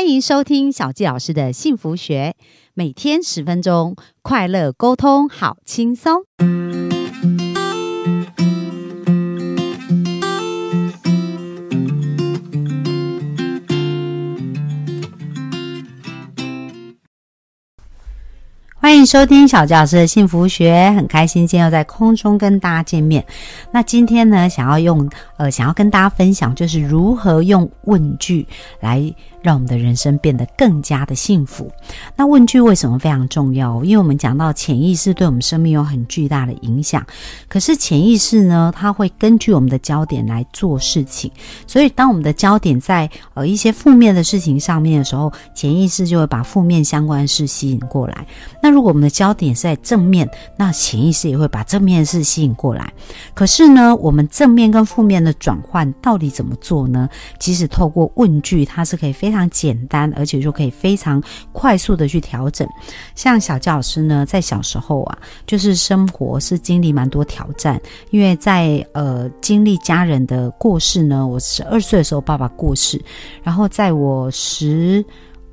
欢迎收听小纪老师的幸福学，每天十分钟，快乐沟通，好轻松。欢迎收听小教师的幸福学，很开心今天又在空中跟大家见面。那今天呢，想要用呃，想要跟大家分享，就是如何用问句来。让我们的人生变得更加的幸福。那问句为什么非常重要？因为我们讲到潜意识对我们生命有很巨大的影响。可是潜意识呢，它会根据我们的焦点来做事情。所以当我们的焦点在呃一些负面的事情上面的时候，潜意识就会把负面相关的事吸引过来。那如果我们的焦点是在正面，那潜意识也会把正面的事吸引过来。可是呢，我们正面跟负面的转换到底怎么做呢？其实透过问句，它是可以非非常简单，而且就可以非常快速的去调整。像小教老师呢，在小时候啊，就是生活是经历蛮多挑战，因为在呃经历家人的过世呢，我十二岁的时候爸爸过世，然后在我十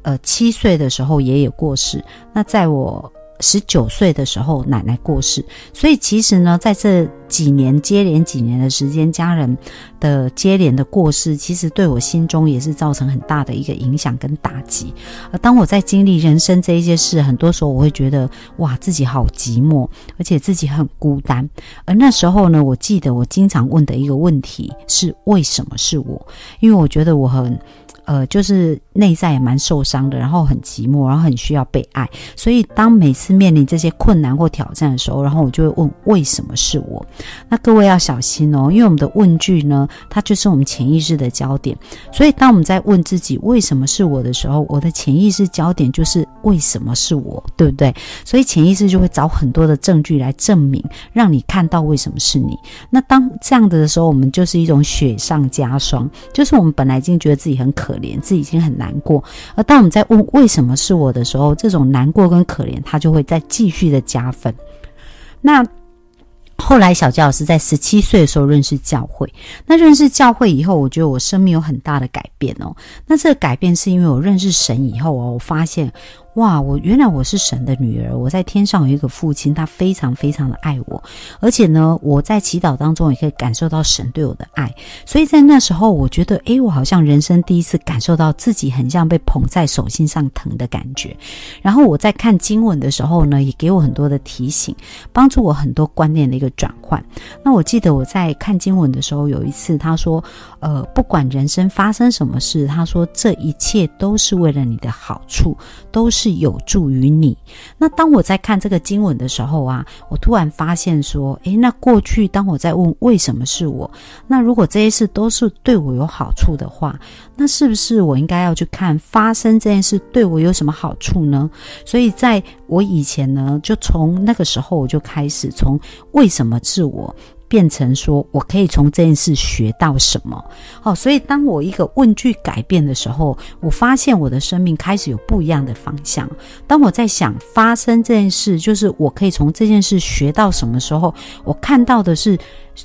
呃七岁的时候爷爷过世，那在我。十九岁的时候，奶奶过世，所以其实呢，在这几年接连几年的时间，家人的接连的过世，其实对我心中也是造成很大的一个影响跟打击。而当我在经历人生这一些事，很多时候我会觉得，哇，自己好寂寞，而且自己很孤单。而那时候呢，我记得我经常问的一个问题是：为什么是我？因为我觉得我很。呃，就是内在也蛮受伤的，然后很寂寞，然后很需要被爱。所以当每次面临这些困难或挑战的时候，然后我就会问：为什么是我？那各位要小心哦，因为我们的问句呢，它就是我们潜意识的焦点。所以当我们在问自己为什么是我的时候，我的潜意识焦点就是为什么是我，对不对？所以潜意识就会找很多的证据来证明，让你看到为什么是你。那当这样子的时候，我们就是一种雪上加霜，就是我们本来已经觉得自己很可。怜自己已经很难过，而当我们在问为什么是我的时候，这种难过跟可怜，它就会再继续的加分。那后来小教老师在十七岁的时候认识教会，那认识教会以后，我觉得我生命有很大的改变哦。那这个改变是因为我认识神以后哦，我发现。哇，我原来我是神的女儿，我在天上有一个父亲，他非常非常的爱我，而且呢，我在祈祷当中也可以感受到神对我的爱，所以在那时候，我觉得，诶，我好像人生第一次感受到自己很像被捧在手心上疼的感觉。然后我在看经文的时候呢，也给我很多的提醒，帮助我很多观念的一个转换。那我记得我在看经文的时候，有一次他说，呃，不管人生发生什么事，他说这一切都是为了你的好处，都是。是有助于你。那当我在看这个经文的时候啊，我突然发现说，诶，那过去当我在问为什么是我，那如果这些事都是对我有好处的话，那是不是我应该要去看发生这件事对我有什么好处呢？所以在我以前呢，就从那个时候我就开始从为什么是我。变成说，我可以从这件事学到什么？好，所以当我一个问句改变的时候，我发现我的生命开始有不一样的方向。当我在想发生这件事，就是我可以从这件事学到什么时候，我看到的是。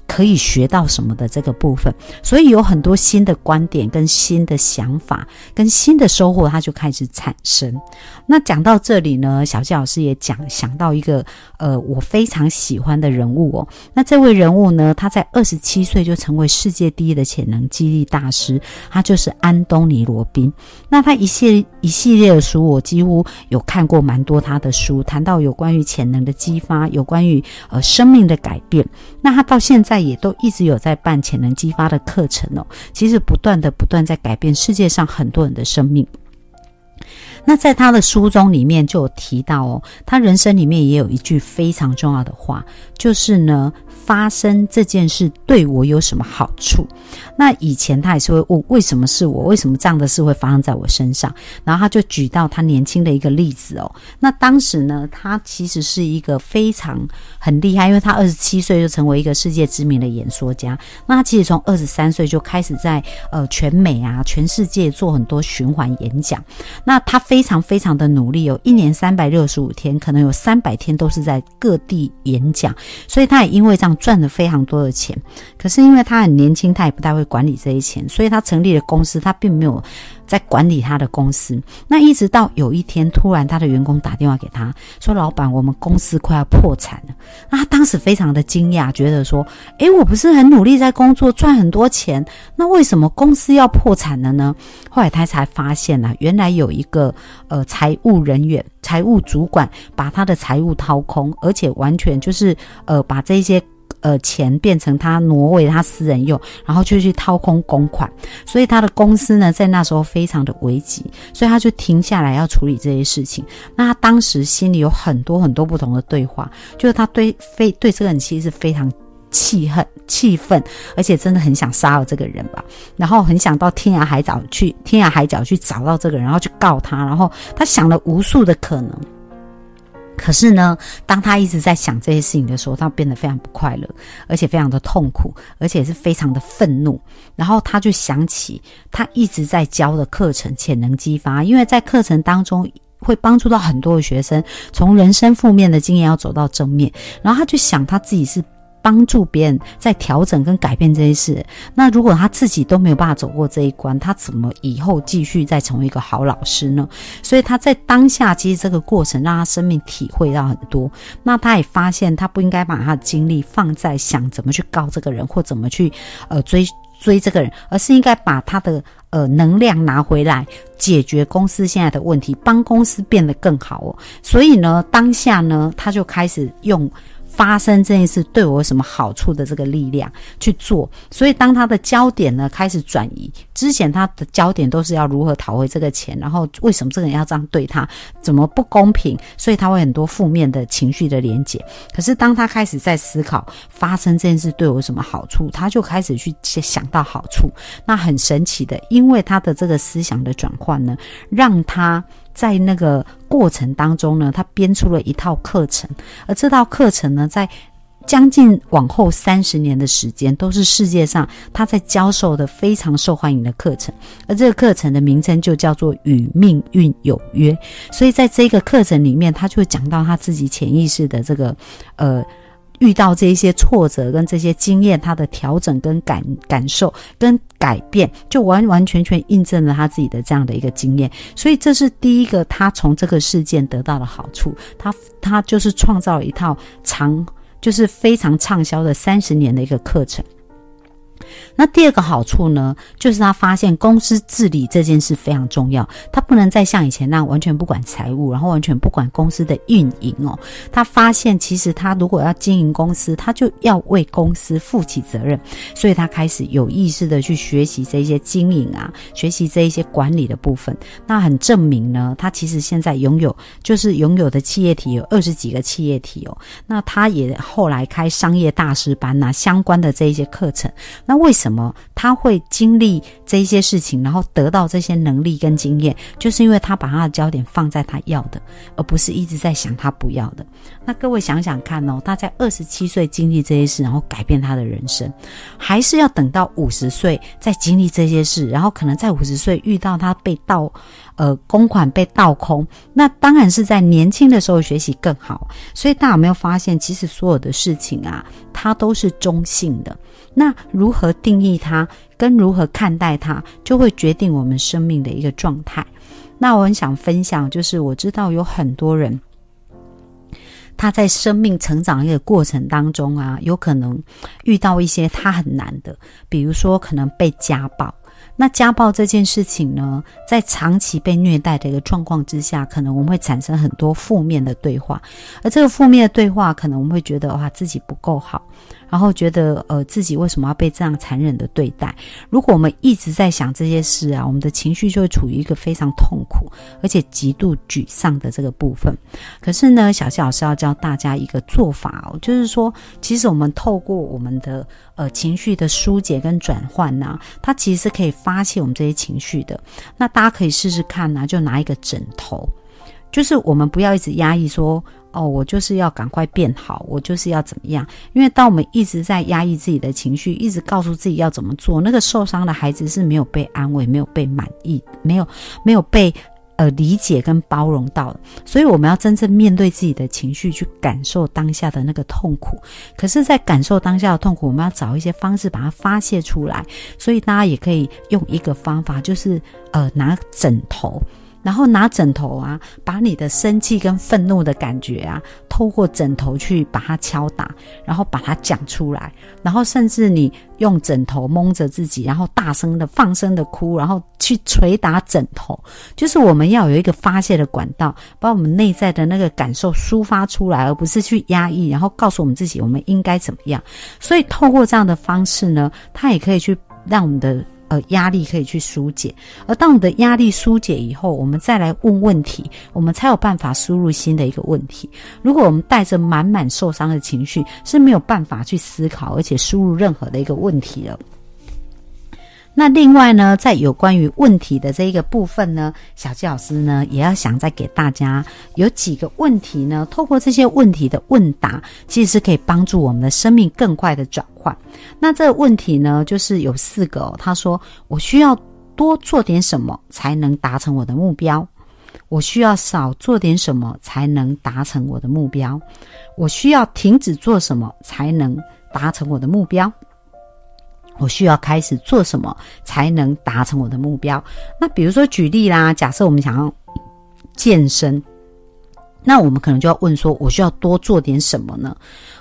可以学到什么的这个部分，所以有很多新的观点、跟新的想法、跟新的收获，它就开始产生。那讲到这里呢，小谢老师也讲想到一个呃，我非常喜欢的人物哦。那这位人物呢，他在二十七岁就成为世界第一的潜能激励大师，他就是安东尼罗宾。那他一系一系列的书，我几乎有看过蛮多他的书，谈到有关于潜能的激发，有关于呃生命的改变。那他到现在也都一直有在办潜能激发的课程哦，其实不断的不断在改变世界上很多人的生命。那在他的书中里面就有提到哦，他人生里面也有一句非常重要的话，就是呢。发生这件事对我有什么好处？那以前他也是会问为什么是我？为什么这样的事会发生在我身上？然后他就举到他年轻的一个例子哦。那当时呢，他其实是一个非常很厉害，因为他二十七岁就成为一个世界知名的演说家。那他其实从二十三岁就开始在呃全美啊、全世界做很多循环演讲。那他非常非常的努力，有一年三百六十五天，可能有三百天都是在各地演讲。所以他也因为这样。赚了非常多的钱，可是因为他很年轻，他也不太会管理这些钱，所以他成立了公司，他并没有。在管理他的公司。那一直到有一天，突然他的员工打电话给他说：“老板，我们公司快要破产了。”那他当时非常的惊讶，觉得说：“诶，我不是很努力在工作，赚很多钱，那为什么公司要破产了呢？”后来他才发现啊，原来有一个呃财务人员、财务主管把他的财务掏空，而且完全就是呃把这些。呃，钱变成他挪为他私人用，然后就去掏空公款，所以他的公司呢，在那时候非常的危急，所以他就停下来要处理这些事情。那他当时心里有很多很多不同的对话，就是他对非对这个人其实是非常气恨、气愤，而且真的很想杀了这个人吧，然后很想到天涯海角去天涯海角去找到这个人，然后去告他，然后他想了无数的可能。可是呢，当他一直在想这些事情的时候，他变得非常不快乐，而且非常的痛苦，而且是非常的愤怒。然后他就想起他一直在教的课程——潜能激发，因为在课程当中会帮助到很多的学生从人生负面的经验要走到正面。然后他就想他自己是。帮助别人在调整跟改变这些事，那如果他自己都没有办法走过这一关，他怎么以后继续再成为一个好老师呢？所以他在当下，其实这个过程让他生命体会到很多。那他也发现，他不应该把他的精力放在想怎么去告这个人或怎么去呃追追这个人，而是应该把他的呃能量拿回来，解决公司现在的问题，帮公司变得更好哦。所以呢，当下呢，他就开始用。发生这件事对我有什么好处的这个力量去做，所以当他的焦点呢开始转移，之前他的焦点都是要如何讨回这个钱，然后为什么这个人要这样对他，怎么不公平，所以他会很多负面的情绪的连结。可是当他开始在思考发生这件事对我有什么好处，他就开始去想到好处。那很神奇的，因为他的这个思想的转换呢，让他。在那个过程当中呢，他编出了一套课程，而这套课程呢，在将近往后三十年的时间，都是世界上他在教授的非常受欢迎的课程。而这个课程的名称就叫做《与命运有约》。所以在这个课程里面，他就讲到他自己潜意识的这个呃。遇到这些挫折跟这些经验，他的调整跟感感受跟改变，就完完全全印证了他自己的这样的一个经验。所以这是第一个他从这个事件得到的好处。他他就是创造了一套长，就是非常畅销的三十年的一个课程。那第二个好处呢，就是他发现公司治理这件事非常重要，他不能再像以前那样完全不管财务，然后完全不管公司的运营哦。他发现其实他如果要经营公司，他就要为公司负起责任，所以他开始有意识的去学习这些经营啊，学习这一些管理的部分。那很证明呢，他其实现在拥有就是拥有的企业体有二十几个企业体哦。那他也后来开商业大师班呐，相关的这一些课程。那为什么他会经历这一些事情，然后得到这些能力跟经验？就是因为他把他的焦点放在他要的，而不是一直在想他不要的。那各位想想看哦，他在二十七岁经历这些事，然后改变他的人生，还是要等到五十岁再经历这些事，然后可能在五十岁遇到他被盗，呃，公款被盗空，那当然是在年轻的时候学习更好。所以大家有没有发现，其实所有的事情啊，它都是中性的。那如何定义它，跟如何看待它，就会决定我们生命的一个状态。那我很想分享，就是我知道有很多人，他在生命成长一个过程当中啊，有可能遇到一些他很难的，比如说可能被家暴。那家暴这件事情呢，在长期被虐待的一个状况之下，可能我们会产生很多负面的对话，而这个负面的对话，可能我们会觉得哇，自己不够好。然后觉得，呃，自己为什么要被这样残忍的对待？如果我们一直在想这些事啊，我们的情绪就会处于一个非常痛苦，而且极度沮丧的这个部分。可是呢，小谢老师要教大家一个做法哦，就是说，其实我们透过我们的呃情绪的疏解跟转换呐，它其实是可以发泄我们这些情绪的。那大家可以试试看呐，就拿一个枕头，就是我们不要一直压抑说。哦，我就是要赶快变好，我就是要怎么样？因为当我们一直在压抑自己的情绪，一直告诉自己要怎么做，那个受伤的孩子是没有被安慰，没有被满意，没有没有被。呃理解跟包容到的。所以我们要真正面对自己的情绪，去感受当下的那个痛苦。可是，在感受当下的痛苦，我们要找一些方式把它发泄出来。所以大家也可以用一个方法，就是呃拿枕头。然后拿枕头啊，把你的生气跟愤怒的感觉啊，透过枕头去把它敲打，然后把它讲出来。然后甚至你用枕头蒙着自己，然后大声的放声的哭，然后去捶打枕头。就是我们要有一个发泄的管道，把我们内在的那个感受抒发出来，而不是去压抑，然后告诉我们自己我们应该怎么样。所以透过这样的方式呢，它也可以去让我们的。呃，压力可以去疏解，而当你的压力疏解以后，我们再来问问题，我们才有办法输入新的一个问题。如果我们带着满满受伤的情绪，是没有办法去思考，而且输入任何的一个问题了。那另外呢，在有关于问题的这一个部分呢，小纪老师呢也要想再给大家有几个问题呢，透过这些问题的问答，其实是可以帮助我们的生命更快的转换。那这个问题呢，就是有四个。哦。他说：“我需要多做点什么才能达成我的目标？我需要少做点什么才能达成我的目标？我需要停止做什么才能达成我的目标？”我需要开始做什么才能达成我的目标？那比如说举例啦，假设我们想要健身，那我们可能就要问说，我需要多做点什么呢？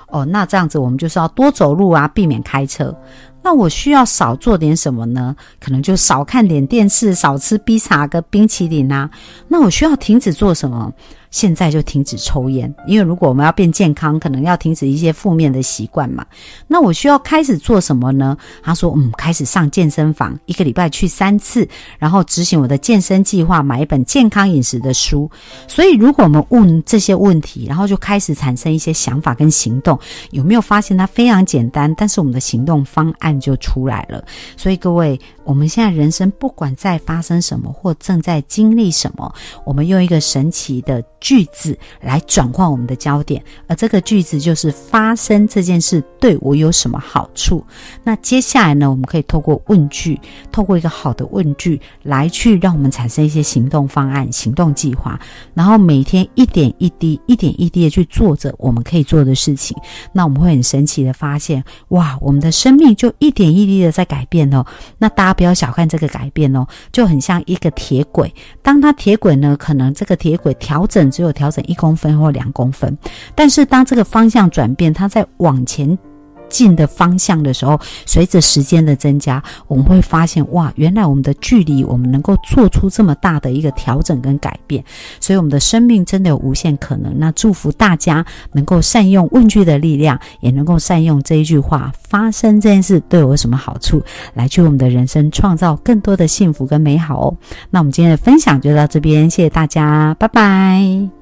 哦，那这样子我们就是要多走路啊，避免开车。那我需要少做点什么呢？可能就少看点电视，少吃披萨跟冰淇淋啊。那我需要停止做什么？现在就停止抽烟，因为如果我们要变健康，可能要停止一些负面的习惯嘛。那我需要开始做什么呢？他说：“嗯，开始上健身房，一个礼拜去三次，然后执行我的健身计划，买一本健康饮食的书。”所以，如果我们问这些问题，然后就开始产生一些想法跟行动，有没有发现它非常简单？但是我们的行动方案就出来了。所以，各位，我们现在人生不管在发生什么，或正在经历什么，我们用一个神奇的。句子来转换我们的焦点，而这个句子就是发生这件事对我有什么好处？那接下来呢，我们可以透过问句，透过一个好的问句来去让我们产生一些行动方案、行动计划，然后每天一点一滴、一点一滴的去做着我们可以做的事情。那我们会很神奇的发现，哇，我们的生命就一点一滴的在改变哦。那大家不要小看这个改变哦，就很像一个铁轨，当它铁轨呢，可能这个铁轨调整。只有调整一公分或两公分，但是当这个方向转变，它在往前。近的方向的时候，随着时间的增加，我们会发现哇，原来我们的距离，我们能够做出这么大的一个调整跟改变，所以我们的生命真的有无限可能。那祝福大家能够善用问句的力量，也能够善用这一句话：发生这件事对我有什么好处，来去我们的人生创造更多的幸福跟美好哦。那我们今天的分享就到这边，谢谢大家，拜拜。